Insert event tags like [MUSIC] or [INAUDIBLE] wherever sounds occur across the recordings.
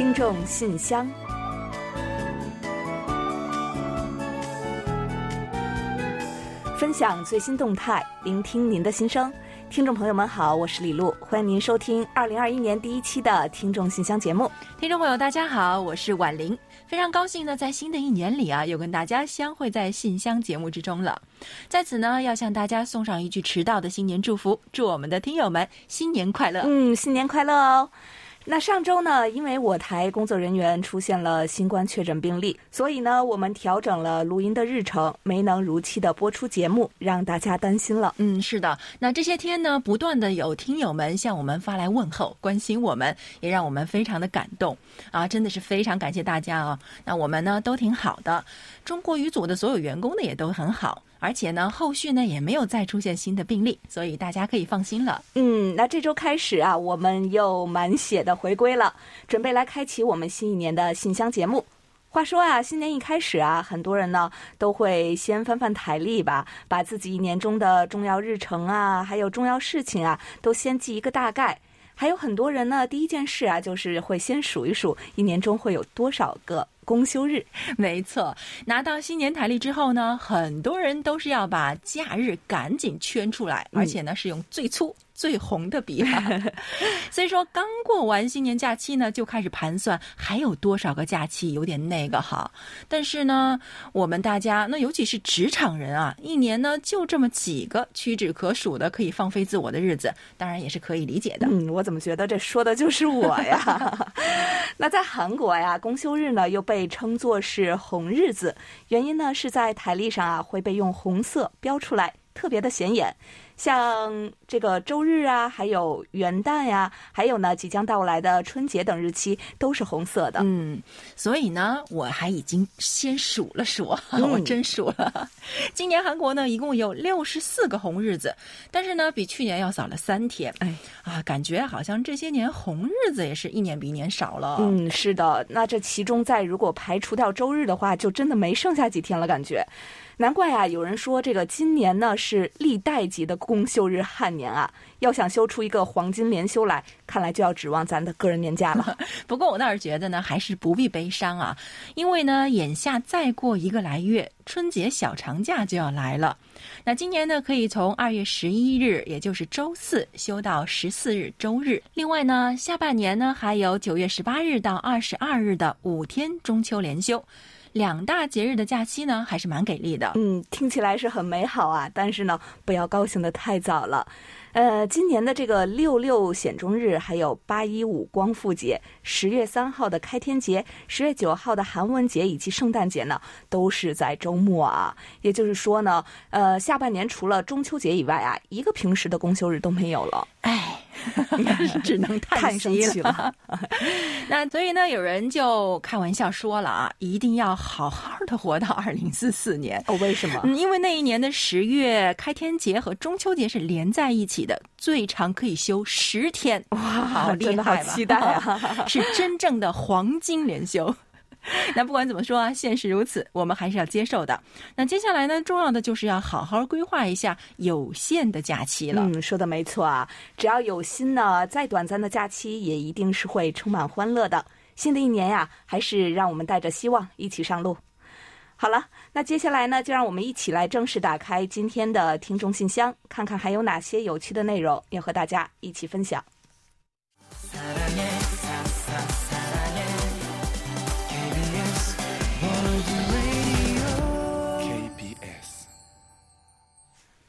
听众信箱，分享最新动态，聆听您的心声。听众朋友们好，我是李璐，欢迎您收听二零二一年第一期的听众信箱节目。听众朋友大家好，我是婉玲，非常高兴呢，在新的一年里啊，又跟大家相会在信箱节目之中了。在此呢，要向大家送上一句迟到的新年祝福，祝我们的听友们新年快乐。嗯，新年快乐哦！那上周呢，因为我台工作人员出现了新冠确诊病例，所以呢，我们调整了录音的日程，没能如期的播出节目，让大家担心了。嗯，是的。那这些天呢，不断的有听友们向我们发来问候，关心我们，也让我们非常的感动啊！真的是非常感谢大家啊！那我们呢都挺好的，中国语组的所有员工呢也都很好。而且呢，后续呢也没有再出现新的病例，所以大家可以放心了。嗯，那这周开始啊，我们又满血的回归了，准备来开启我们新一年的信箱节目。话说啊，新年一开始啊，很多人呢都会先翻翻台历吧，把自己一年中的重要日程啊，还有重要事情啊，都先记一个大概。还有很多人呢，第一件事啊，就是会先数一数一年中会有多少个。公休日，[LAUGHS] 没错。拿到新年台历之后呢，很多人都是要把假日赶紧圈出来，而且呢是用最粗。最红的笔，[LAUGHS] 所以说刚过完新年假期呢，就开始盘算还有多少个假期，有点那个哈。但是呢，我们大家那尤其是职场人啊，一年呢就这么几个屈指可数的可以放飞自我的日子，当然也是可以理解的。嗯，我怎么觉得这说的就是我呀？[LAUGHS] 那在韩国呀，公休日呢又被称作是红日子，原因呢是在台历上啊会被用红色标出来，特别的显眼。像这个周日啊，还有元旦呀，还有呢即将到来的春节等日期都是红色的。嗯，所以呢，我还已经先数了数，[LAUGHS] 我真数了。[LAUGHS] 今年韩国呢一共有六十四个红日子，但是呢比去年要少了三天。哎啊，感觉好像这些年红日子也是一年比一年少了。嗯，是的，那这其中在如果排除掉周日的话，就真的没剩下几天了，感觉。难怪啊！有人说这个今年呢是历代级的公休日旱年啊，要想休出一个黄金连休来，看来就要指望咱的个人年假了。[LAUGHS] 不过我倒是觉得呢，还是不必悲伤啊，因为呢，眼下再过一个来月，春节小长假就要来了。那今年呢，可以从二月十一日，也就是周四休到十四日周日。另外呢，下半年呢还有九月十八日到二十二日的五天中秋连休。两大节日的假期呢，还是蛮给力的。嗯，听起来是很美好啊，但是呢，不要高兴的太早了。呃，今年的这个六六显中日，还有八一五光复节，十月三号的开天节，十月九号的寒文节以及圣诞节呢，都是在周末啊。也就是说呢，呃，下半年除了中秋节以外啊，一个平时的公休日都没有了。哎。[LAUGHS] [LAUGHS] 只能叹息了。[LAUGHS] 那所以呢，有人就开玩笑说了啊，一定要好好的活到二零四四年。哦，为什么？嗯，因为那一年的十月开天节和中秋节是连在一起的，最长可以休十天。哇，好厉害！好期待啊！[LAUGHS] 是真正的黄金连休。[LAUGHS] 那不管怎么说啊，现实如此，我们还是要接受的。那接下来呢，重要的就是要好好规划一下有限的假期了。嗯，说的没错啊，只要有心呢，再短暂的假期也一定是会充满欢乐的。新的一年呀，还是让我们带着希望一起上路。好了，那接下来呢，就让我们一起来正式打开今天的听众信箱，看看还有哪些有趣的内容要和大家一起分享。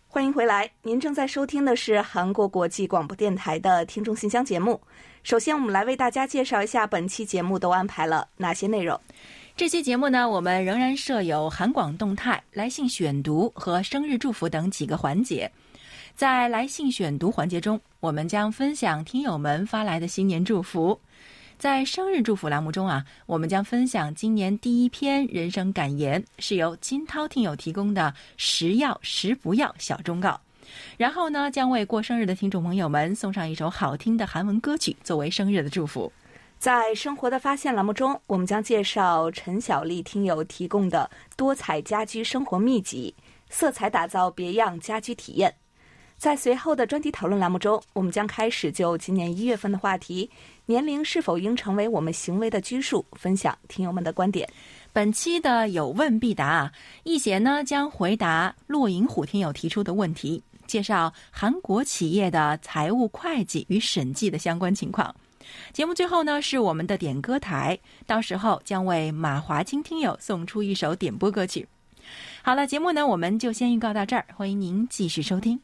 欢迎回来，您正在收听的是韩国国际广播电台的听众信箱节目。首先，我们来为大家介绍一下本期节目都安排了哪些内容。这期节目呢，我们仍然设有韩广动态、来信选读和生日祝福等几个环节。在来信选读环节中，我们将分享听友们发来的新年祝福。在生日祝福栏目中啊，我们将分享今年第一篇人生感言，是由金涛听友提供的“十要十不要”小忠告。然后呢，将为过生日的听众朋友们送上一首好听的韩文歌曲作为生日的祝福。在生活的发现栏目中，我们将介绍陈小丽听友提供的多彩家居生活秘籍，色彩打造别样家居体验。在随后的专题讨论栏目中，我们将开始就今年一月份的话题“年龄是否应成为我们行为的拘束”分享听友们的观点。本期的有问必答，易贤呢将回答落银虎听友提出的问题，介绍韩国企业的财务会计与审计的相关情况。节目最后呢是我们的点歌台，到时候将为马华清听友送出一首点播歌曲。好了，节目呢我们就先预告到这儿，欢迎您继续收听。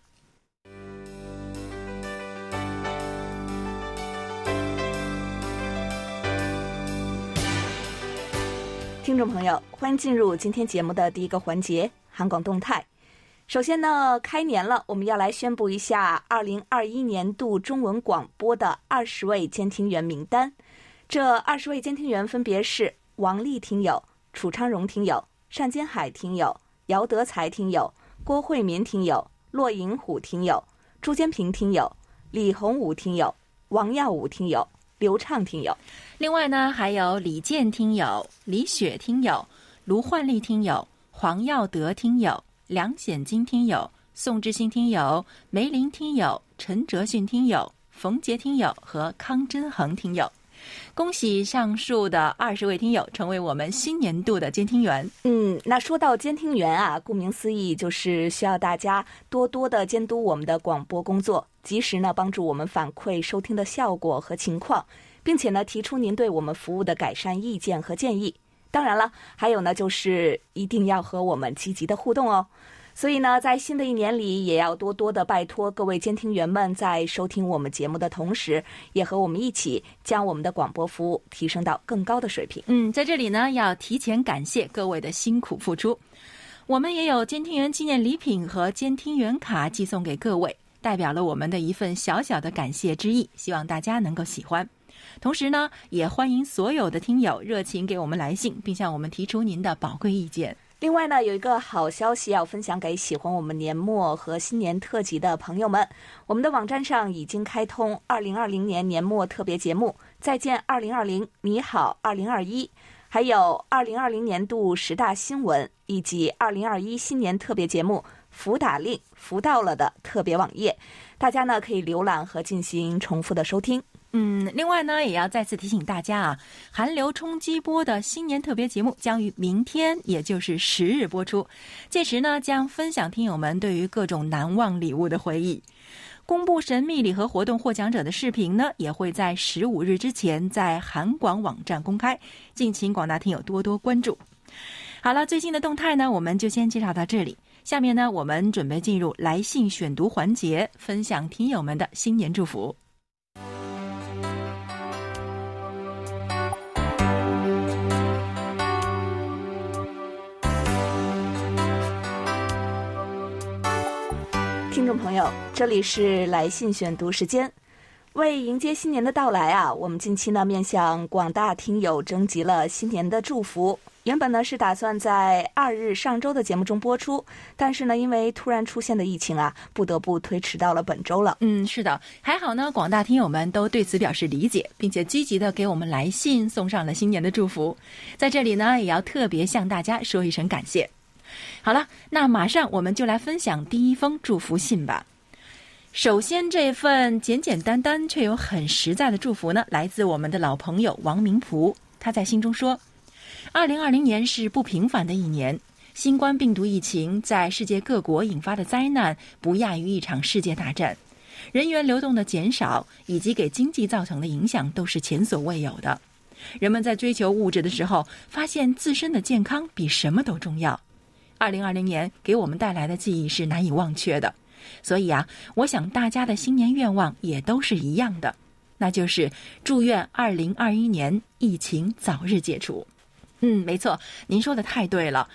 听众朋友，欢迎进入今天节目的第一个环节——韩广动态。首先呢，开年了，我们要来宣布一下二零二一年度中文广播的二十位监听员名单。这二十位监听员分别是王丽听友、楚昌荣听友、单金海听友、姚德才听友、郭慧民听友、骆银虎听友、朱坚平听友、李洪武听友、王耀武听友、刘畅听友。另外呢，还有李健听友、李雪听友、卢焕丽听友、黄耀德听友。梁显金听友、宋志新听友、梅林听友、陈哲迅听友、冯杰听友和康真恒听友，恭喜上述的二十位听友成为我们新年度的监听员。嗯，那说到监听员啊，顾名思义就是需要大家多多的监督我们的广播工作，及时呢帮助我们反馈收听的效果和情况，并且呢提出您对我们服务的改善意见和建议。当然了，还有呢，就是一定要和我们积极的互动哦。所以呢，在新的一年里，也要多多的拜托各位监听员们，在收听我们节目的同时，也和我们一起将我们的广播服务提升到更高的水平。嗯，在这里呢，要提前感谢各位的辛苦付出。我们也有监听员纪念礼品和监听员卡寄送给各位，代表了我们的一份小小的感谢之意，希望大家能够喜欢。同时呢，也欢迎所有的听友热情给我们来信，并向我们提出您的宝贵意见。另外呢，有一个好消息要分享给喜欢我们年末和新年特辑的朋友们，我们的网站上已经开通2020年年末特别节目《再见2020》，你好2021，还有2020年度十大新闻以及2021新年特别节目《福打令福到了》的特别网页，大家呢可以浏览和进行重复的收听。嗯，另外呢，也要再次提醒大家啊，韩流冲击波的新年特别节目将于明天，也就是十日播出。届时呢，将分享听友们对于各种难忘礼物的回忆。公布神秘礼盒活动获奖者的视频呢，也会在十五日之前在韩广网站公开，敬请广大听友多多关注。好了，最新的动态呢，我们就先介绍到这里。下面呢，我们准备进入来信选读环节，分享听友们的新年祝福。听众朋友，这里是来信选读时间。为迎接新年的到来啊，我们近期呢面向广大听友征集了新年的祝福。原本呢是打算在二日上周的节目中播出，但是呢因为突然出现的疫情啊，不得不推迟到了本周了。嗯，是的，还好呢，广大听友们都对此表示理解，并且积极的给我们来信送上了新年的祝福。在这里呢，也要特别向大家说一声感谢。好了，那马上我们就来分享第一封祝福信吧。首先，这份简简单单却又很实在的祝福呢，来自我们的老朋友王明璞。他在信中说：“二零二零年是不平凡的一年，新冠病毒疫情在世界各国引发的灾难，不亚于一场世界大战。人员流动的减少以及给经济造成的影响，都是前所未有的。人们在追求物质的时候，发现自身的健康比什么都重要。”二零二零年给我们带来的记忆是难以忘却的，所以啊，我想大家的新年愿望也都是一样的，那就是祝愿二零二一年疫情早日解除。嗯，没错，您说的太对了，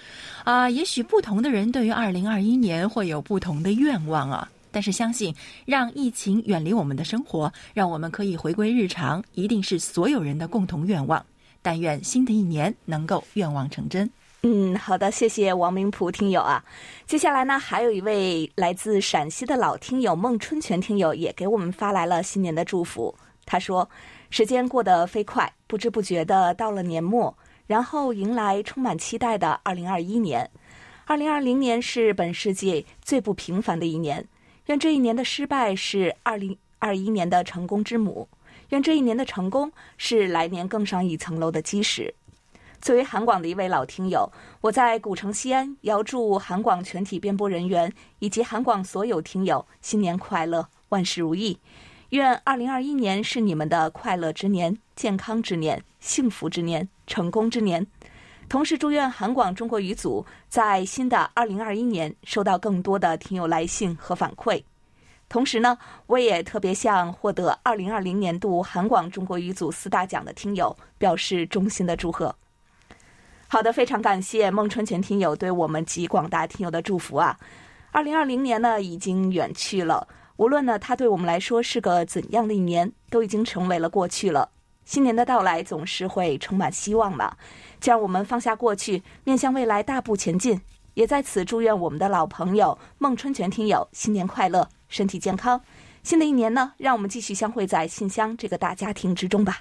啊，也许不同的人对于二零二一年会有不同的愿望啊，但是相信让疫情远离我们的生活，让我们可以回归日常，一定是所有人的共同愿望。但愿新的一年能够愿望成真。嗯，好的，谢谢王明璞听友啊。接下来呢，还有一位来自陕西的老听友孟春全听友也给我们发来了新年的祝福。他说：“时间过得飞快，不知不觉的到了年末，然后迎来充满期待的二零二一年。二零二零年是本世纪最不平凡的一年，愿这一年的失败是二零二一年的成功之母，愿这一年的成功是来年更上一层楼的基石。作为韩广的一位老听友，我在古城西安遥祝韩广全体编播人员以及韩广所有听友新年快乐，万事如意。愿二零二一年是你们的快乐之年、健康之年、幸福之年、成功之年。同时，祝愿韩广中国语组在新的二零二一年收到更多的听友来信和反馈。同时呢，我也特别向获得二零二零年度韩广中国语组四大奖的听友表示衷心的祝贺。好的，非常感谢孟春全听友对我们及广大听友的祝福啊！二零二零年呢已经远去了，无论呢它对我们来说是个怎样的一年，都已经成为了过去了。新年的到来总是会充满希望嘛，就让我们放下过去，面向未来大步前进。也在此祝愿我们的老朋友孟春全听友新年快乐，身体健康。新的一年呢，让我们继续相会在信箱这个大家庭之中吧。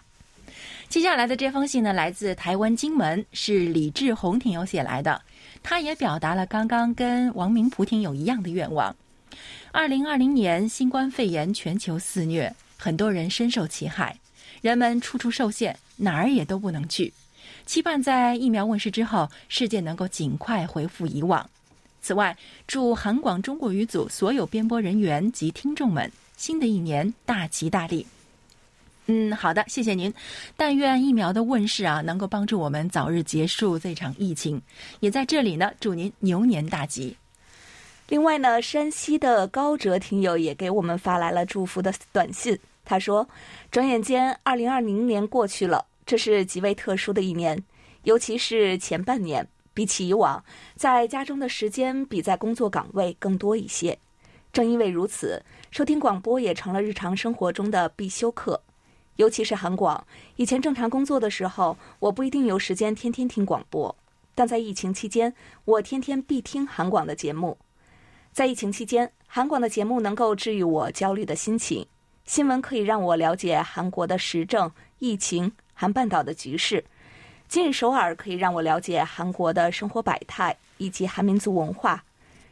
接下来的这封信呢，来自台湾金门，是李志宏听友写来的。他也表达了刚刚跟王明普听友一样的愿望。二零二零年新冠肺炎全球肆虐，很多人深受其害，人们处处受限，哪儿也都不能去。期盼在疫苗问世之后，世界能够尽快恢复以往。此外，祝韩广中国语组所有编播人员及听众们，新的一年大吉大利。嗯，好的，谢谢您。但愿疫苗的问世啊，能够帮助我们早日结束这场疫情。也在这里呢，祝您牛年大吉。另外呢，山西的高哲听友也给我们发来了祝福的短信。他说：“转眼间，二零二零年过去了，这是极为特殊的一年，尤其是前半年，比起以往，在家中的时间比在工作岗位更多一些。正因为如此，收听广播也成了日常生活中的必修课。”尤其是韩广，以前正常工作的时候，我不一定有时间天天听广播，但在疫情期间，我天天必听韩广的节目。在疫情期间，韩广的节目能够治愈我焦虑的心情，新闻可以让我了解韩国的时政、疫情、韩半岛的局势。今日首尔可以让我了解韩国的生活百态以及韩民族文化。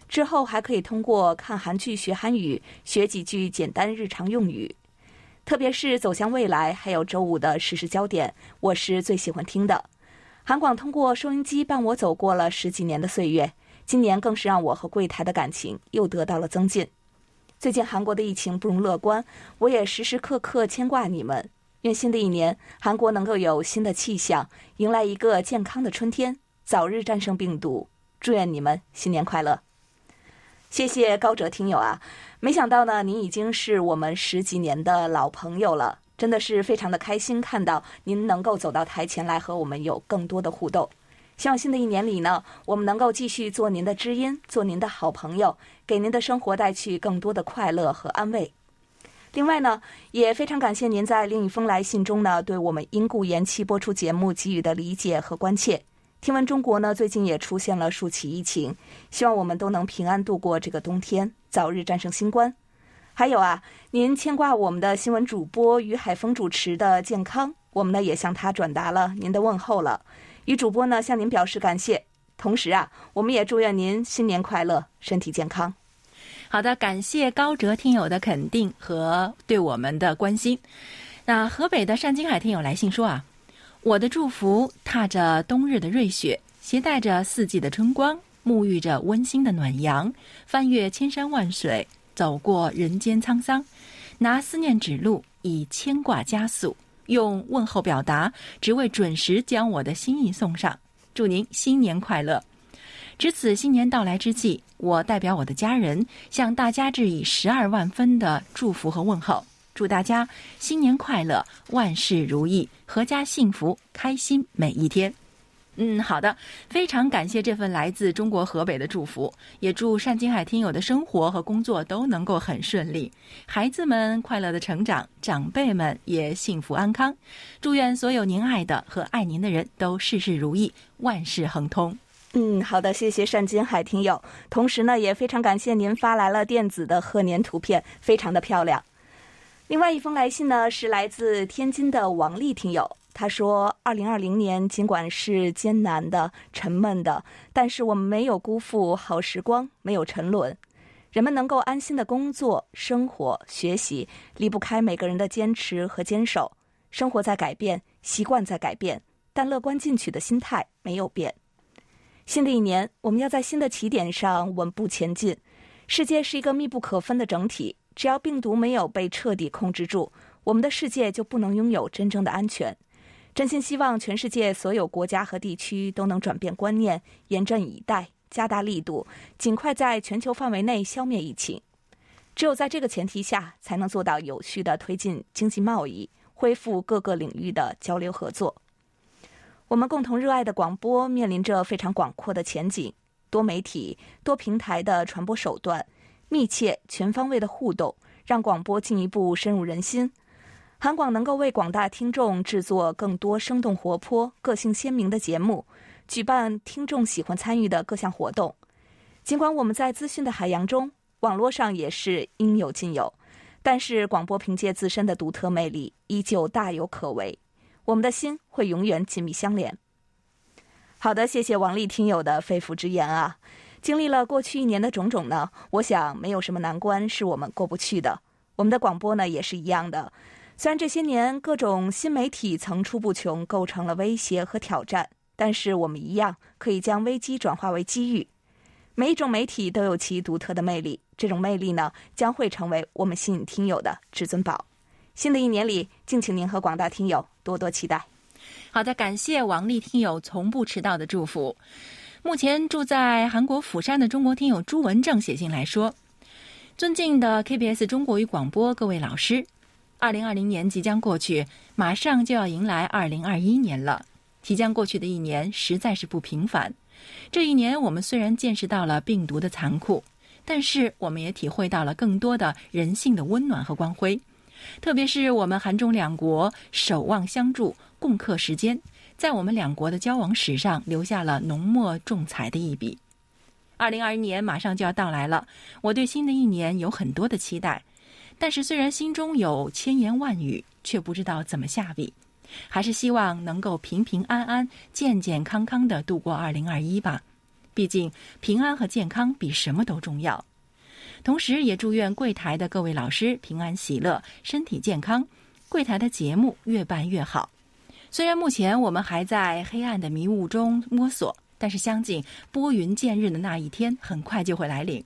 之后还可以通过看韩剧学韩语，学几句简单日常用语。特别是走向未来，还有周五的实时焦点，我是最喜欢听的。韩广通过收音机伴我走过了十几年的岁月，今年更是让我和柜台的感情又得到了增进。最近韩国的疫情不容乐观，我也时时刻刻牵挂你们。愿新的一年韩国能够有新的气象，迎来一个健康的春天，早日战胜病毒。祝愿你们新年快乐！谢谢高哲听友啊。没想到呢，您已经是我们十几年的老朋友了，真的是非常的开心看到您能够走到台前来和我们有更多的互动。希望新的一年里呢，我们能够继续做您的知音，做您的好朋友，给您的生活带去更多的快乐和安慰。另外呢，也非常感谢您在另一封来信中呢，对我们因故延期播出节目给予的理解和关切。听闻中国呢，最近也出现了数起疫情，希望我们都能平安度过这个冬天，早日战胜新冠。还有啊，您牵挂我们的新闻主播于海峰主持的健康，我们呢也向他转达了您的问候了。于主播呢向您表示感谢，同时啊，我们也祝愿您新年快乐，身体健康。好的，感谢高哲听友的肯定和对我们的关心。那河北的单金海听友来信说啊。我的祝福，踏着冬日的瑞雪，携带着四季的春光，沐浴着温馨的暖阳，翻越千山万水，走过人间沧桑，拿思念指路，以牵挂加速，用问候表达，只为准时将我的心意送上。祝您新年快乐！值此新年到来之际，我代表我的家人，向大家致以十二万分的祝福和问候。祝大家新年快乐，万事如意，阖家幸福，开心每一天。嗯，好的，非常感谢这份来自中国河北的祝福，也祝单金海听友的生活和工作都能够很顺利，孩子们快乐的成长，长辈们也幸福安康。祝愿所有您爱的和爱您的人都事事如意，万事亨通。嗯，好的，谢谢单金海听友，同时呢，也非常感谢您发来了电子的贺年图片，非常的漂亮。另外一封来信呢，是来自天津的王丽听友。他说：“二零二零年尽管是艰难的、沉闷的，但是我们没有辜负好时光，没有沉沦。人们能够安心的工作、生活、学习，离不开每个人的坚持和坚守。生活在改变，习惯在改变，但乐观进取的心态没有变。新的一年，我们要在新的起点上稳步前进。世界是一个密不可分的整体，只要病毒没有被彻底控制住，我们的世界就不能拥有真正的安全。真心希望全世界所有国家和地区都能转变观念，严阵以待，加大力度，尽快在全球范围内消灭疫情。只有在这个前提下，才能做到有序的推进经济贸易，恢复各个领域的交流合作。我们共同热爱的广播面临着非常广阔的前景，多媒体、多平台的传播手段，密切、全方位的互动，让广播进一步深入人心。韩广能够为广大听众制作更多生动活泼、个性鲜明的节目，举办听众喜欢参与的各项活动。尽管我们在资讯的海洋中，网络上也是应有尽有，但是广播凭借自身的独特魅力，依旧大有可为。我们的心会永远紧密相连。好的，谢谢王丽听友的肺腑之言啊！经历了过去一年的种种呢，我想没有什么难关是我们过不去的。我们的广播呢也是一样的，虽然这些年各种新媒体层出不穷，构成了威胁和挑战，但是我们一样可以将危机转化为机遇。每一种媒体都有其独特的魅力，这种魅力呢将会成为我们吸引听友的至尊宝。新的一年里，敬请您和广大听友多多期待。好的，感谢王丽听友从不迟到的祝福。目前住在韩国釜山的中国听友朱文正写信来说：“尊敬的 KBS 中国语广播各位老师，二零二零年即将过去，马上就要迎来二零二一年了。即将过去的一年实在是不平凡。这一年，我们虽然见识到了病毒的残酷，但是我们也体会到了更多的人性的温暖和光辉。”特别是我们韩中两国守望相助、共克时艰，在我们两国的交往史上留下了浓墨重彩的一笔。二零二一年马上就要到来了，我对新的一年有很多的期待，但是虽然心中有千言万语，却不知道怎么下笔，还是希望能够平平安安、健健康康的度过二零二一吧。毕竟平安和健康比什么都重要。同时，也祝愿柜台的各位老师平安喜乐、身体健康，柜台的节目越办越好。虽然目前我们还在黑暗的迷雾中摸索，但是相信拨云见日的那一天很快就会来临。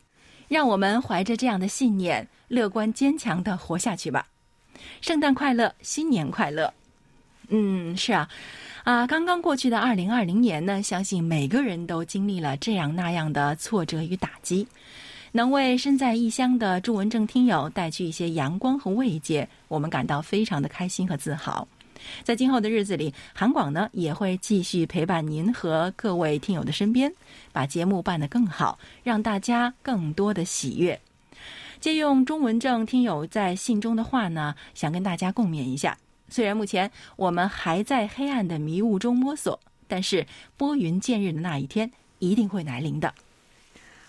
让我们怀着这样的信念，乐观坚强的活下去吧。圣诞快乐，新年快乐。嗯，是啊，啊，刚刚过去的二零二零年呢，相信每个人都经历了这样那样的挫折与打击。能为身在异乡的朱文正听友带去一些阳光和慰藉，我们感到非常的开心和自豪。在今后的日子里，韩广呢也会继续陪伴您和各位听友的身边，把节目办得更好，让大家更多的喜悦。借用中文正听友在信中的话呢，想跟大家共勉一下：虽然目前我们还在黑暗的迷雾中摸索，但是拨云见日的那一天一定会来临的。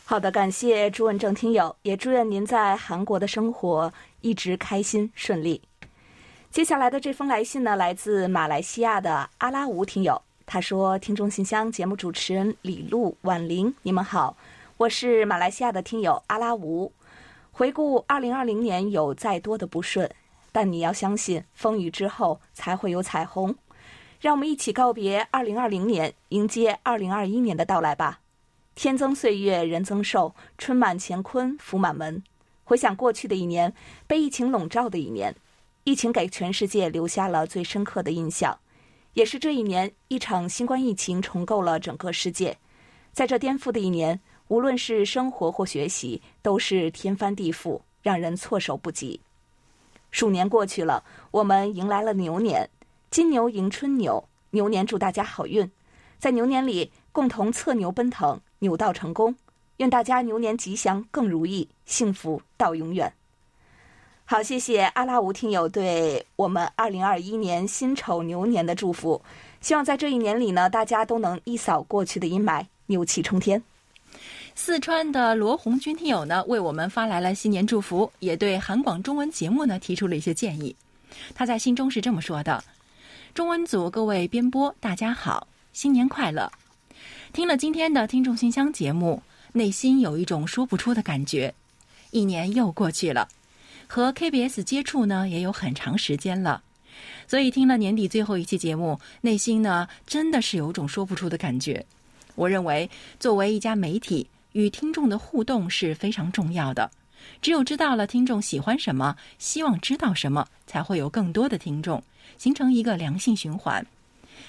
好的，感谢朱文正听友，也祝愿您在韩国的生活一直开心顺利。接下来的这封来信呢，来自马来西亚的阿拉吴听友，他说：“听众信箱节目主持人李璐、婉玲，你们好，我是马来西亚的听友阿拉吴。回顾二零二零年有再多的不顺，但你要相信，风雨之后才会有彩虹。让我们一起告别二零二零年，迎接二零二一年的到来吧。”天增岁月人增寿，春满乾坤福满门。回想过去的一年，被疫情笼罩的一年，疫情给全世界留下了最深刻的印象，也是这一年一场新冠疫情重构了整个世界。在这颠覆的一年，无论是生活或学习，都是天翻地覆，让人措手不及。鼠年过去了，我们迎来了牛年，金牛迎春牛，牛年祝大家好运，在牛年里共同策牛奔腾。牛到成功，愿大家牛年吉祥，更如意，幸福到永远。好，谢谢阿拉吴听友对我们二零二一年辛丑牛年的祝福。希望在这一年里呢，大家都能一扫过去的阴霾，牛气冲天。四川的罗红军听友呢，为我们发来了新年祝福，也对韩广中文节目呢提出了一些建议。他在信中是这么说的：“中文组各位编播，大家好，新年快乐。”听了今天的听众信箱节目，内心有一种说不出的感觉。一年又过去了，和 KBS 接触呢也有很长时间了，所以听了年底最后一期节目，内心呢真的是有种说不出的感觉。我认为，作为一家媒体，与听众的互动是非常重要的。只有知道了听众喜欢什么，希望知道什么，才会有更多的听众，形成一个良性循环。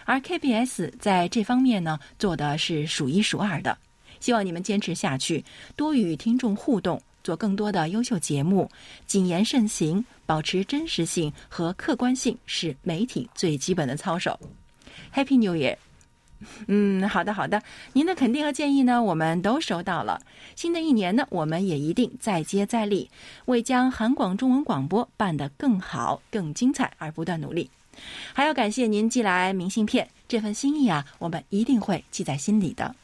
而 KBS 在这方面呢，做的是数一数二的。希望你们坚持下去，多与听众互动，做更多的优秀节目，谨言慎行，保持真实性和客观性，是媒体最基本的操守。Happy New Year！[LAUGHS] 嗯，好的，好的，您的肯定和建议呢，我们都收到了。新的一年呢，我们也一定再接再厉，为将韩广中文广播办得更好、更精彩而不断努力。还要感谢您寄来明信片，这份心意啊，我们一定会记在心里的。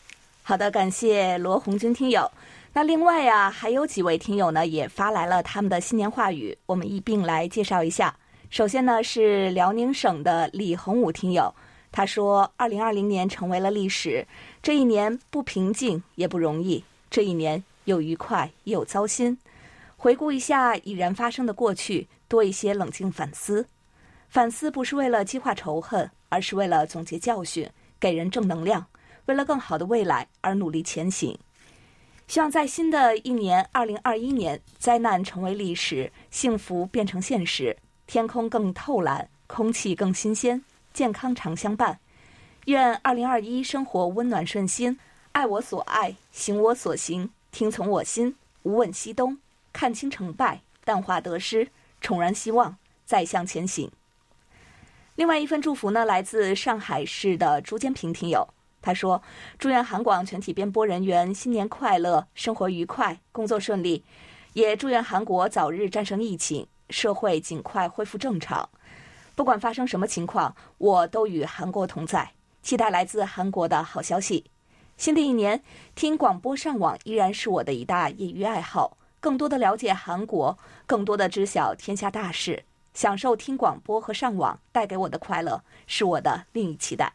好的，感谢罗红军听友。那另外呀，还有几位听友呢，也发来了他们的新年话语，我们一并来介绍一下。首先呢，是辽宁省的李洪武听友。他说：“二零二零年成为了历史，这一年不平静也不容易，这一年又愉快又糟心。回顾一下已然发生的过去，多一些冷静反思。反思不是为了激化仇恨，而是为了总结教训，给人正能量，为了更好的未来而努力前行。希望在新的一年二零二一年，灾难成为历史，幸福变成现实，天空更透蓝，空气更新鲜。”健康常相伴，愿二零二一生活温暖顺心，爱我所爱，行我所行，听从我心，无问西东，看清成败，淡化得失，重燃希望，再向前行。另外一份祝福呢，来自上海市的朱坚平听友，他说：“祝愿韩广全体编播人员新年快乐，生活愉快，工作顺利，也祝愿韩国早日战胜疫情，社会尽快恢复正常。”不管发生什么情况，我都与韩国同在，期待来自韩国的好消息。新的一年，听广播上网依然是我的一大业余爱好。更多的了解韩国，更多的知晓天下大事，享受听广播和上网带给我的快乐，是我的另一期待。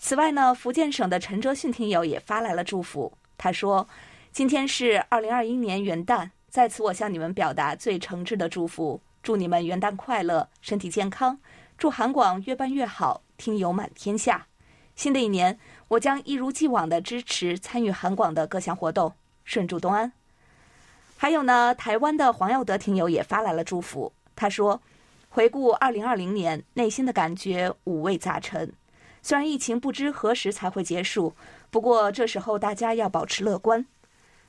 此外呢，福建省的陈哲迅听友也发来了祝福。他说：“今天是二零二一年元旦，在此我向你们表达最诚挚的祝福。”祝你们元旦快乐，身体健康。祝韩广越办越好，听友满天下。新的一年，我将一如既往的支持参与韩广的各项活动，顺祝东安。还有呢，台湾的黄耀德听友也发来了祝福。他说：“回顾二零二零年，内心的感觉五味杂陈。虽然疫情不知何时才会结束，不过这时候大家要保持乐观，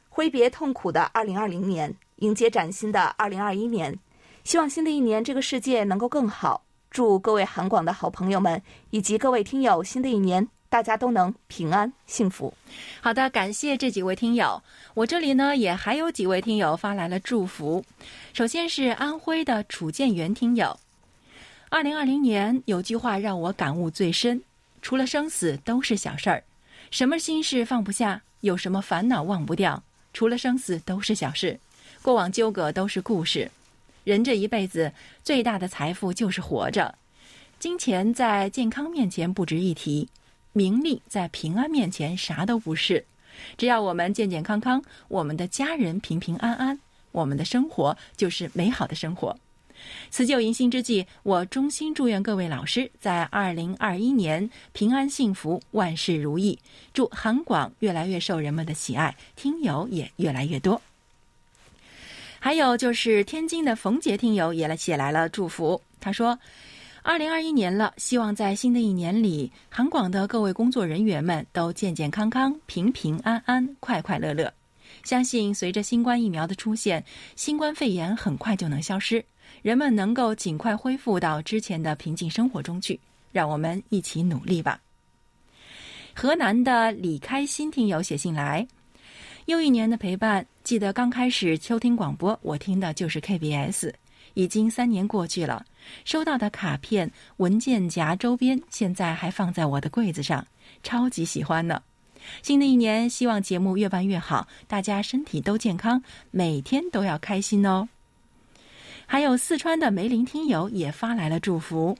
挥别痛苦的二零二零年，迎接崭新的二零二一年。”希望新的一年这个世界能够更好。祝各位韩广的好朋友们以及各位听友，新的一年大家都能平安幸福。好的，感谢这几位听友。我这里呢也还有几位听友发来了祝福。首先是安徽的楚建元听友。二零二零年有句话让我感悟最深：除了生死都是小事儿。什么心事放不下？有什么烦恼忘不掉？除了生死都是小事。过往纠葛都是故事。人这一辈子最大的财富就是活着，金钱在健康面前不值一提，名利在平安面前啥都不是。只要我们健健康康，我们的家人平平安安，我们的生活就是美好的生活。辞旧迎新之际，我衷心祝愿各位老师在二零二一年平安幸福，万事如意。祝韩广越来越受人们的喜爱，听友也越来越多。还有就是天津的冯杰听友也来写来了祝福。他说：“二零二一年了，希望在新的一年里，韩广的各位工作人员们都健健康康、平平安安、快快乐乐。相信随着新冠疫苗的出现，新冠肺炎很快就能消失，人们能够尽快恢复到之前的平静生活中去。让我们一起努力吧。”河南的李开心听友写信来。又一年的陪伴，记得刚开始秋听广播，我听的就是 KBS。已经三年过去了，收到的卡片、文件夹、周边，现在还放在我的柜子上，超级喜欢呢。新的一年，希望节目越办越好，大家身体都健康，每天都要开心哦。还有四川的梅林听友也发来了祝福：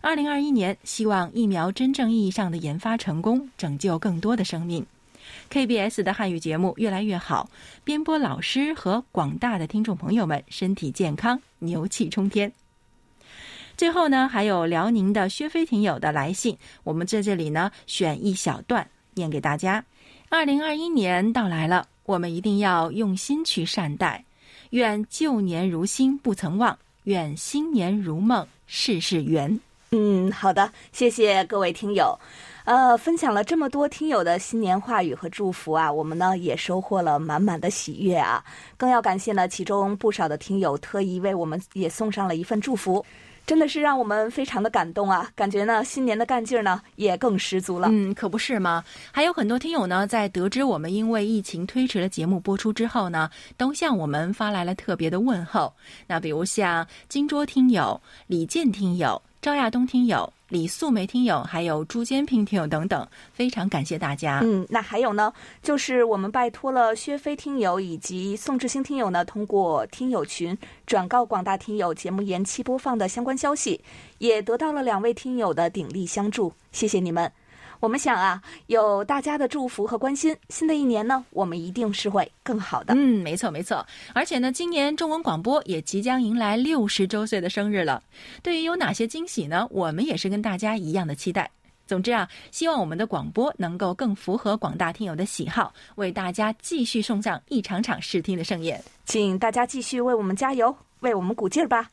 二零二一年，希望疫苗真正意义上的研发成功，拯救更多的生命。KBS 的汉语节目越来越好，编播老师和广大的听众朋友们身体健康，牛气冲天。最后呢，还有辽宁的薛飞听友的来信，我们在这里呢选一小段念给大家。二零二一年到来了，我们一定要用心去善待。愿旧年如新，不曾忘；愿新年如梦，事事圆。嗯，好的，谢谢各位听友。呃，分享了这么多听友的新年话语和祝福啊，我们呢也收获了满满的喜悦啊。更要感谢呢，其中不少的听友特意为我们也送上了一份祝福。真的是让我们非常的感动啊！感觉呢，新年的干劲儿呢也更十足了。嗯，可不是吗？还有很多听友呢，在得知我们因为疫情推迟了节目播出之后呢，都向我们发来了特别的问候。那比如像金桌听友、李健听友。赵亚东听友、李素梅听友，还有朱坚平听友等等，非常感谢大家。嗯，那还有呢，就是我们拜托了薛飞听友以及宋志兴听友呢，通过听友群转告广大听友节目延期播放的相关消息，也得到了两位听友的鼎力相助，谢谢你们。我们想啊，有大家的祝福和关心，新的一年呢，我们一定是会更好的。嗯，没错没错。而且呢，今年中文广播也即将迎来六十周岁的生日了。对于有哪些惊喜呢？我们也是跟大家一样的期待。总之啊，希望我们的广播能够更符合广大听友的喜好，为大家继续送上一场场视听的盛宴。请大家继续为我们加油，为我们鼓劲儿吧。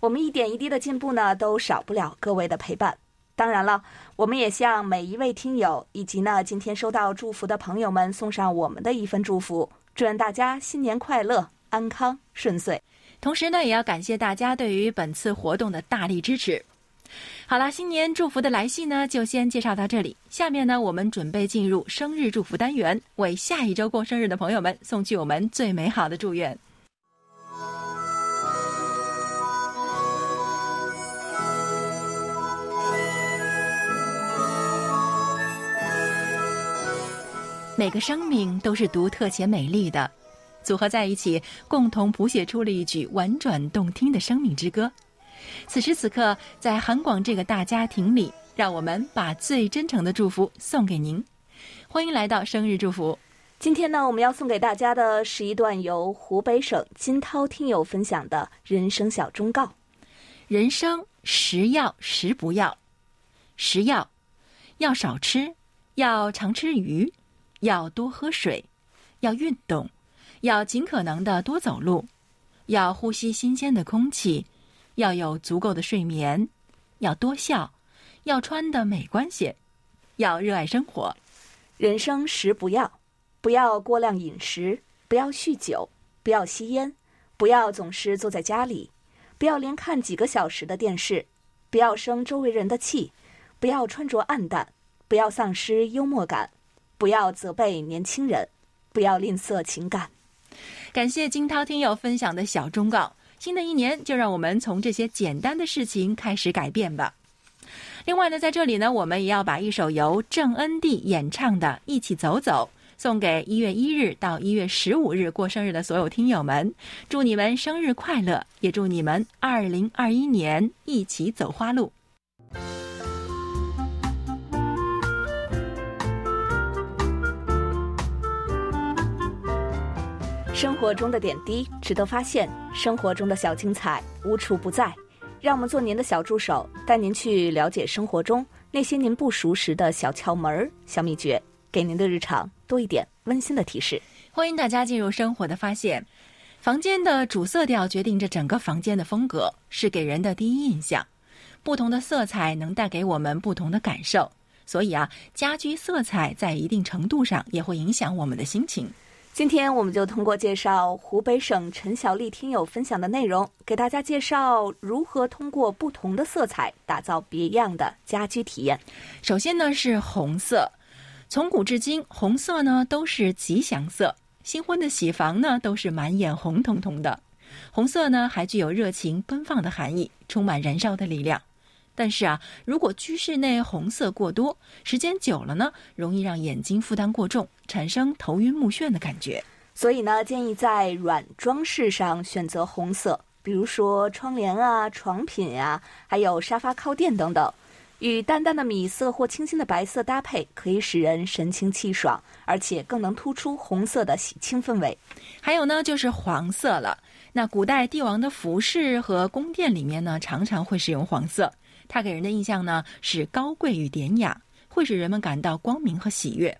我们一点一滴的进步呢，都少不了各位的陪伴。当然了，我们也向每一位听友以及呢今天收到祝福的朋友们送上我们的一份祝福，祝愿大家新年快乐、安康顺遂。同时呢，也要感谢大家对于本次活动的大力支持。好了，新年祝福的来信呢，就先介绍到这里。下面呢，我们准备进入生日祝福单元，为下一周过生日的朋友们送去我们最美好的祝愿。每个生命都是独特且美丽的，组合在一起，共同谱写出了一曲婉转动听的生命之歌。此时此刻，在韩广这个大家庭里，让我们把最真诚的祝福送给您。欢迎来到生日祝福。今天呢，我们要送给大家的是一段由湖北省金涛听友分享的人生小忠告：人生食要食不要，食要要少吃，要常吃鱼。要多喝水，要运动，要尽可能的多走路，要呼吸新鲜的空气，要有足够的睡眠，要多笑，要穿的美观些，要热爱生活。人生十不要，不要过量饮食，不要酗酒，不要吸烟，不要总是坐在家里，不要连看几个小时的电视，不要生周围人的气，不要穿着暗淡，不要丧失幽默感。不要责备年轻人，不要吝啬情感。感谢金涛听友分享的小忠告。新的一年，就让我们从这些简单的事情开始改变吧。另外呢，在这里呢，我们也要把一首由郑恩地演唱的《一起走走》送给一月一日到一月十五日过生日的所有听友们，祝你们生日快乐，也祝你们二零二一年一起走花路。生活中的点滴值得发现，生活中的小精彩无处不在。让我们做您的小助手，带您去了解生活中那些您不熟识的小窍门、小秘诀，给您的日常多一点温馨的提示。欢迎大家进入生活的发现。房间的主色调决定着整个房间的风格，是给人的第一印象。不同的色彩能带给我们不同的感受，所以啊，家居色彩在一定程度上也会影响我们的心情。今天我们就通过介绍湖北省陈小丽听友分享的内容，给大家介绍如何通过不同的色彩打造别样的家居体验。首先呢是红色，从古至今，红色呢都是吉祥色，新婚的喜房呢都是满眼红彤彤的。红色呢还具有热情奔放的含义，充满燃烧的力量。但是啊，如果居室内红色过多，时间久了呢，容易让眼睛负担过重，产生头晕目眩的感觉。所以呢，建议在软装饰上选择红色，比如说窗帘啊、床品呀，还有沙发靠垫等等。与淡淡的米色或清新的白色搭配，可以使人神清气爽，而且更能突出红色的喜庆氛围。还有呢，就是黄色了。那古代帝王的服饰和宫殿里面呢，常常会使用黄色，它给人的印象呢是高贵与典雅，会使人们感到光明和喜悦。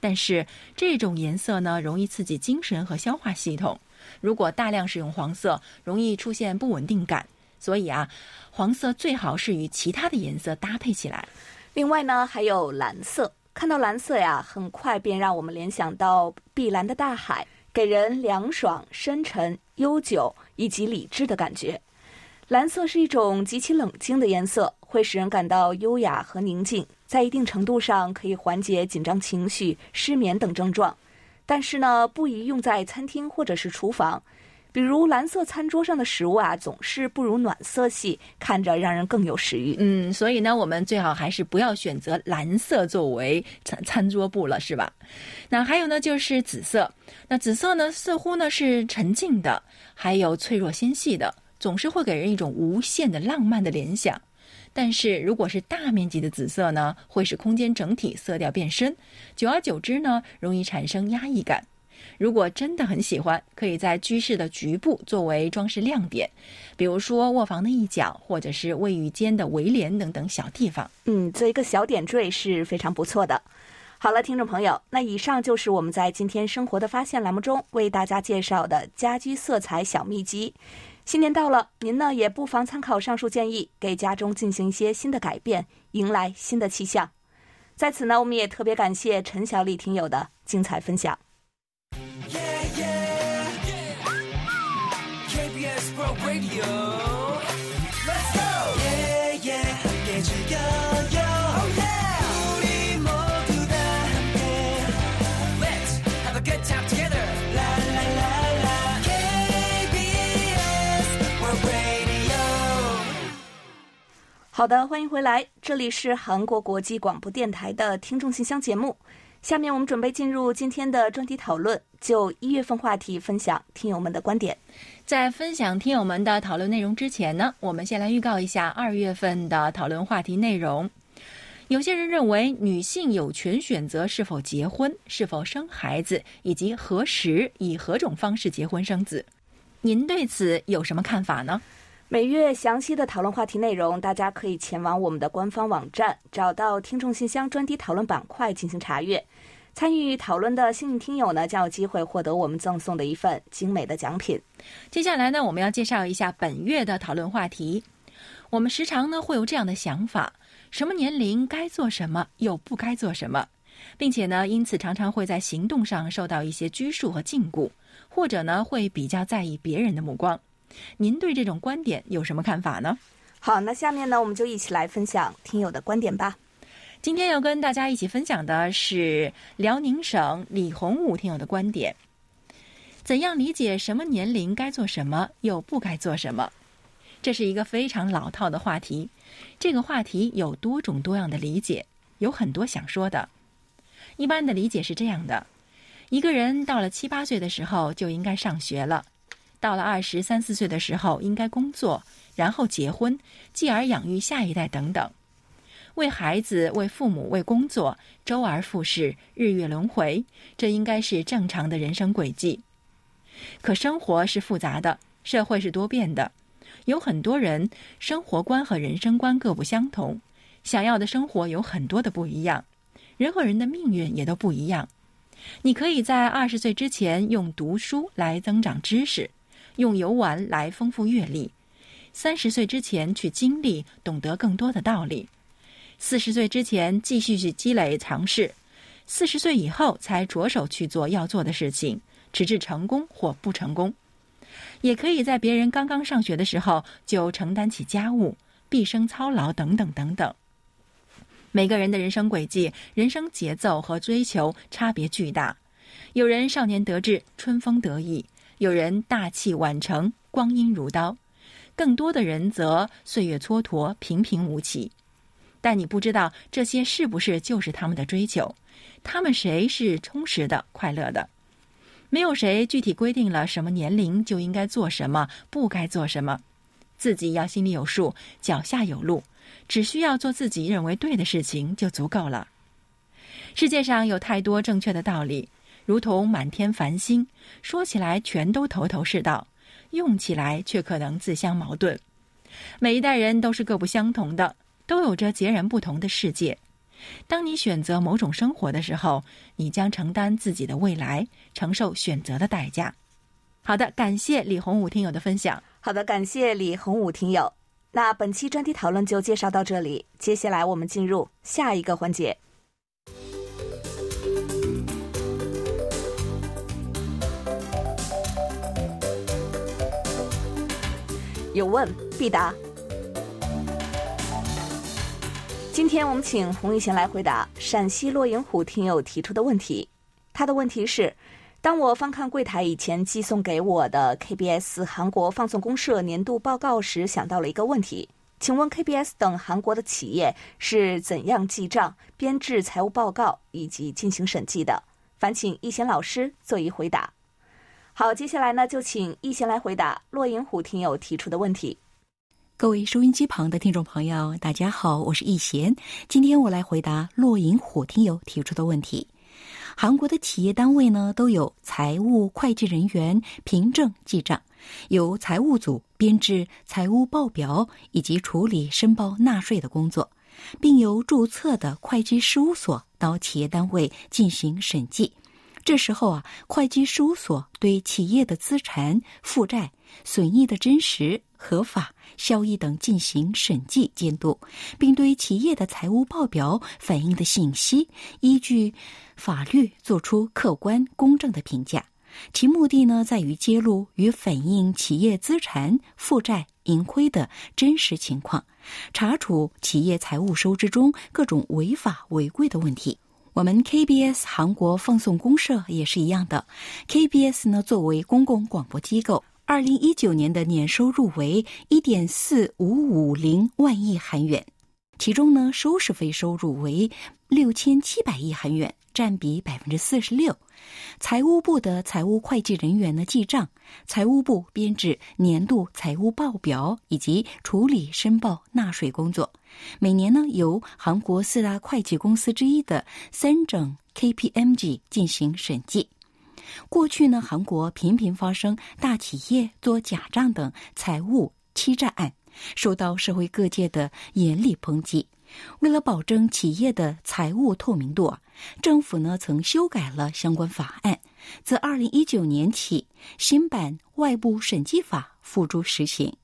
但是这种颜色呢，容易刺激精神和消化系统。如果大量使用黄色，容易出现不稳定感。所以啊，黄色最好是与其他的颜色搭配起来。另外呢，还有蓝色。看到蓝色呀，很快便让我们联想到碧蓝的大海，给人凉爽、深沉、悠久以及理智的感觉。蓝色是一种极其冷静的颜色，会使人感到优雅和宁静，在一定程度上可以缓解紧张情绪、失眠等症状。但是呢，不宜用在餐厅或者是厨房。比如蓝色餐桌上的食物啊，总是不如暖色系，看着让人更有食欲。嗯，所以呢，我们最好还是不要选择蓝色作为餐餐桌布了，是吧？那还有呢，就是紫色。那紫色呢，似乎呢是沉静的，还有脆弱纤细的，总是会给人一种无限的浪漫的联想。但是如果是大面积的紫色呢，会使空间整体色调变深，久而久之呢，容易产生压抑感。如果真的很喜欢，可以在居室的局部作为装饰亮点，比如说卧房的一角，或者是卫浴间的围帘等等小地方。嗯，做一个小点缀是非常不错的。好了，听众朋友，那以上就是我们在今天生活的发现栏目中为大家介绍的家居色彩小秘籍。新年到了，您呢也不妨参考上述建议，给家中进行一些新的改变，迎来新的气象。在此呢，我们也特别感谢陈小丽听友的精彩分享。好的，欢迎回来，这里是韩国国际广播电台的听众信箱节目。下面我们准备进入今天的专题讨论，就一月份话题分享听友们的观点。在分享听友们的讨论内容之前呢，我们先来预告一下二月份的讨论话题内容。有些人认为女性有权选择是否结婚、是否生孩子，以及何时以何种方式结婚生子。您对此有什么看法呢？每月详细的讨论话题内容，大家可以前往我们的官方网站，找到听众信箱专题讨论板块进行查阅。参与讨论的幸运听友呢，将有机会获得我们赠送的一份精美的奖品。接下来呢，我们要介绍一下本月的讨论话题。我们时常呢会有这样的想法：什么年龄该做什么，又不该做什么，并且呢，因此常常会在行动上受到一些拘束和禁锢，或者呢会比较在意别人的目光。您对这种观点有什么看法呢？好，那下面呢，我们就一起来分享听友的观点吧。今天要跟大家一起分享的是辽宁省李洪武听友的观点：怎样理解什么年龄该做什么，又不该做什么？这是一个非常老套的话题。这个话题有多种多样的理解，有很多想说的。一般的理解是这样的：一个人到了七八岁的时候就应该上学了。到了二十三四岁的时候，应该工作，然后结婚，继而养育下一代等等，为孩子、为父母、为工作，周而复始，日月轮回，这应该是正常的人生轨迹。可生活是复杂的，社会是多变的，有很多人生活观和人生观各不相同，想要的生活有很多的不一样，人和人的命运也都不一样。你可以在二十岁之前用读书来增长知识。用游玩来丰富阅历，三十岁之前去经历，懂得更多的道理；四十岁之前继续去积累尝试，四十岁以后才着手去做要做的事情，直至成功或不成功。也可以在别人刚刚上学的时候就承担起家务、毕生操劳等等等等。每个人的人生轨迹、人生节奏和追求差别巨大，有人少年得志，春风得意。有人大器晚成，光阴如刀；更多的人则岁月蹉跎，平平无奇。但你不知道这些是不是就是他们的追求？他们谁是充实的、快乐的？没有谁具体规定了什么年龄就应该做什么，不该做什么。自己要心里有数，脚下有路，只需要做自己认为对的事情就足够了。世界上有太多正确的道理，如同满天繁星，说起来全都头头是道，用起来却可能自相矛盾。每一代人都是各不相同的，都有着截然不同的世界。当你选择某种生活的时候，你将承担自己的未来，承受选择的代价。好的，感谢李洪武听友的分享。好的，感谢李洪武听友。那本期专题讨论就介绍到这里，接下来我们进入下一个环节。有问必答。今天我们请洪一贤来回答陕西洛营虎听友提出的问题。他的问题是：当我翻看柜台以前寄送给我的 KBS 韩国放送公社年度报告时，想到了一个问题，请问 KBS 等韩国的企业是怎样记账、编制财务报告以及进行审计的？烦请一贤老师做一回答。好，接下来呢，就请易贤来回答洛银虎听友提出的问题。各位收音机旁的听众朋友，大家好，我是易贤。今天我来回答洛银虎听友提出的问题。韩国的企业单位呢，都有财务会计人员凭证记账，由财务组编制财务报表以及处理申报纳税的工作，并由注册的会计事务所到企业单位进行审计。这时候啊，会计事务所对企业的资产负债、损益的真实、合法、效益等进行审计监督，并对企业的财务报表反映的信息依据法律作出客观公正的评价。其目的呢，在于揭露与反映企业资产负债盈亏的真实情况，查处企业财务收支中各种违法违规的问题。我们 KBS 韩国放送公社也是一样的。KBS 呢，作为公共广播机构，二零一九年的年收入为一点四五五零万亿韩元，其中呢，收视费收入为六千七百亿韩元，占比百分之四十六。财务部的财务会计人员呢记账，财务部编制年度财务报表以及处理申报纳税工作。每年呢由韩国四大会计公司之一的三整 KPMG 进行审计。过去呢，韩国频频发生大企业做假账等财务欺诈案，受到社会各界的严厉抨击。为了保证企业的财务透明度，政府呢曾修改了相关法案。自二零一九年起，新版外部审计法付诸实行。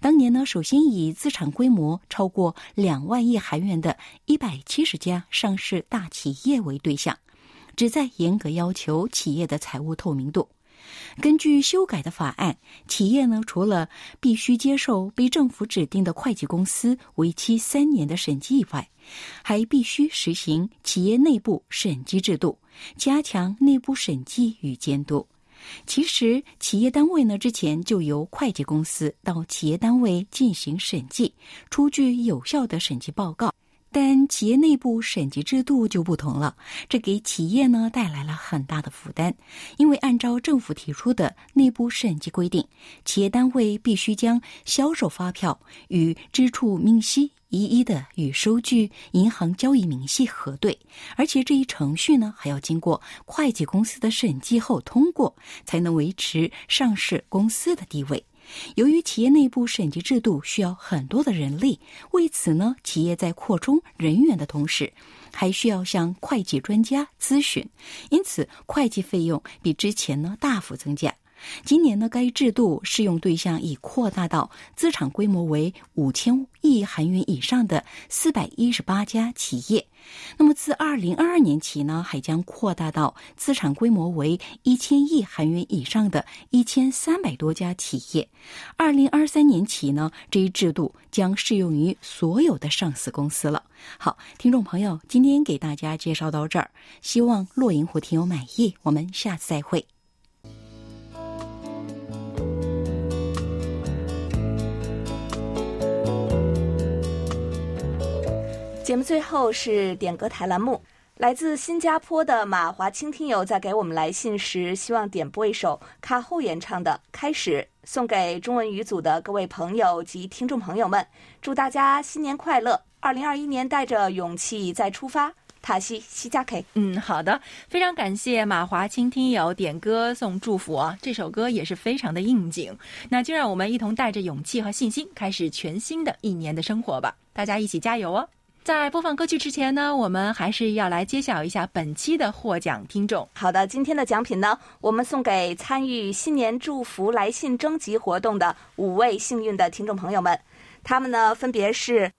当年呢，首先以资产规模超过两万亿韩元的一百七十家上市大企业为对象，旨在严格要求企业的财务透明度。根据修改的法案，企业呢除了必须接受被政府指定的会计公司为期三年的审计以外，还必须实行企业内部审计制度，加强内部审计与监督。其实，企业单位呢之前就由会计公司到企业单位进行审计，出具有效的审计报告。但企业内部审计制度就不同了，这给企业呢带来了很大的负担。因为按照政府提出的内部审计规定，企业单位必须将销售发票与支出明细一一的与收据、银行交易明细核对，而且这一程序呢还要经过会计公司的审计后通过，才能维持上市公司的地位。由于企业内部审计制度需要很多的人力，为此呢，企业在扩充人员的同时，还需要向会计专家咨询，因此会计费用比之前呢大幅增加。今年呢，该制度适用对象已扩大到资产规模为五千亿韩元以上的四百一十八家企业。那么，自二零二二年起呢，还将扩大到资产规模为一千亿韩元以上的一千三百多家企业。二零二三年起呢，这一制度将适用于所有的上市公司了。好，听众朋友，今天给大家介绍到这儿，希望落银湖听友满意。我们下次再会。节目最后是点歌台栏目，来自新加坡的马华清听友在给我们来信时，希望点播一首卡后演唱的《开始》，送给中文语组的各位朋友及听众朋友们，祝大家新年快乐！二零二一年带着勇气再出发，塔西西加 K。嗯，好的，非常感谢马华清听友点歌送祝福啊，这首歌也是非常的应景。那就让我们一同带着勇气和信心，开始全新的一年的生活吧！大家一起加油哦！在播放歌曲之前呢，我们还是要来揭晓一下本期的获奖听众。好的，今天的奖品呢，我们送给参与新年祝福来信征集活动的五位幸运的听众朋友们，他们呢分别是。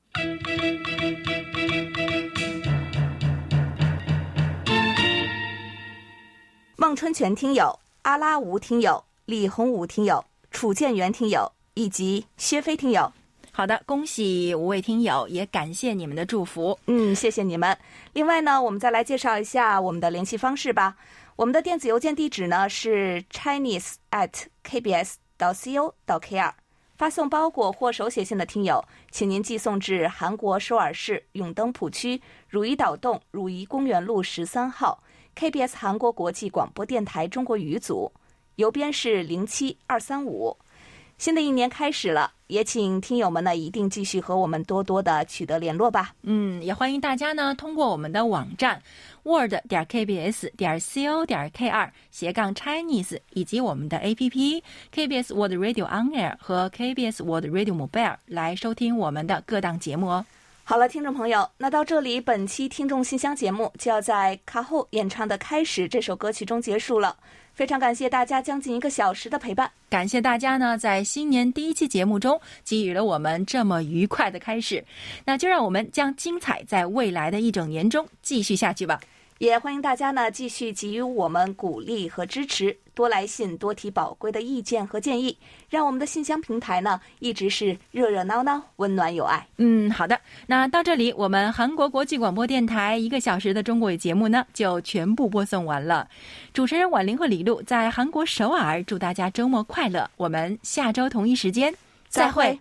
孟春全听友、阿拉吴听友、李洪武听友、楚建元听友以及薛飞听友。好的，恭喜五位听友，也感谢你们的祝福。嗯，谢谢你们。另外呢，我们再来介绍一下我们的联系方式吧。我们的电子邮件地址呢是 chinese at kbs 到 co 到 kr。发送包裹或手写信的听友，请您寄送至韩国首尔市永登浦区汝矣岛洞汝矣公园路十三号 KBS 韩国国际广播电台中国语组，邮编是零七二三五。新的一年开始了，也请听友们呢一定继续和我们多多的取得联络吧。嗯，也欢迎大家呢通过我们的网站 word 点 kbs 点 co 点 kr 斜杠 Chinese 以及我们的 APP KBS World Radio On Air 和 KBS World Radio Mobile 来收听我们的各档节目哦。好了，听众朋友，那到这里，本期听众信箱节目就要在卡后演唱的《开始》这首歌曲中结束了。非常感谢大家将近一个小时的陪伴，感谢大家呢在新年第一期节目中给予了我们这么愉快的开始，那就让我们将精彩在未来的一整年中继续下去吧。也欢迎大家呢继续给予我们鼓励和支持，多来信，多提宝贵的意见和建议，让我们的信箱平台呢一直是热热闹闹、温暖有爱。嗯，好的，那到这里，我们韩国国际广播电台一个小时的中国语节目呢就全部播送完了。主持人婉玲和李璐在韩国首尔，祝大家周末快乐。我们下周同一时间再会。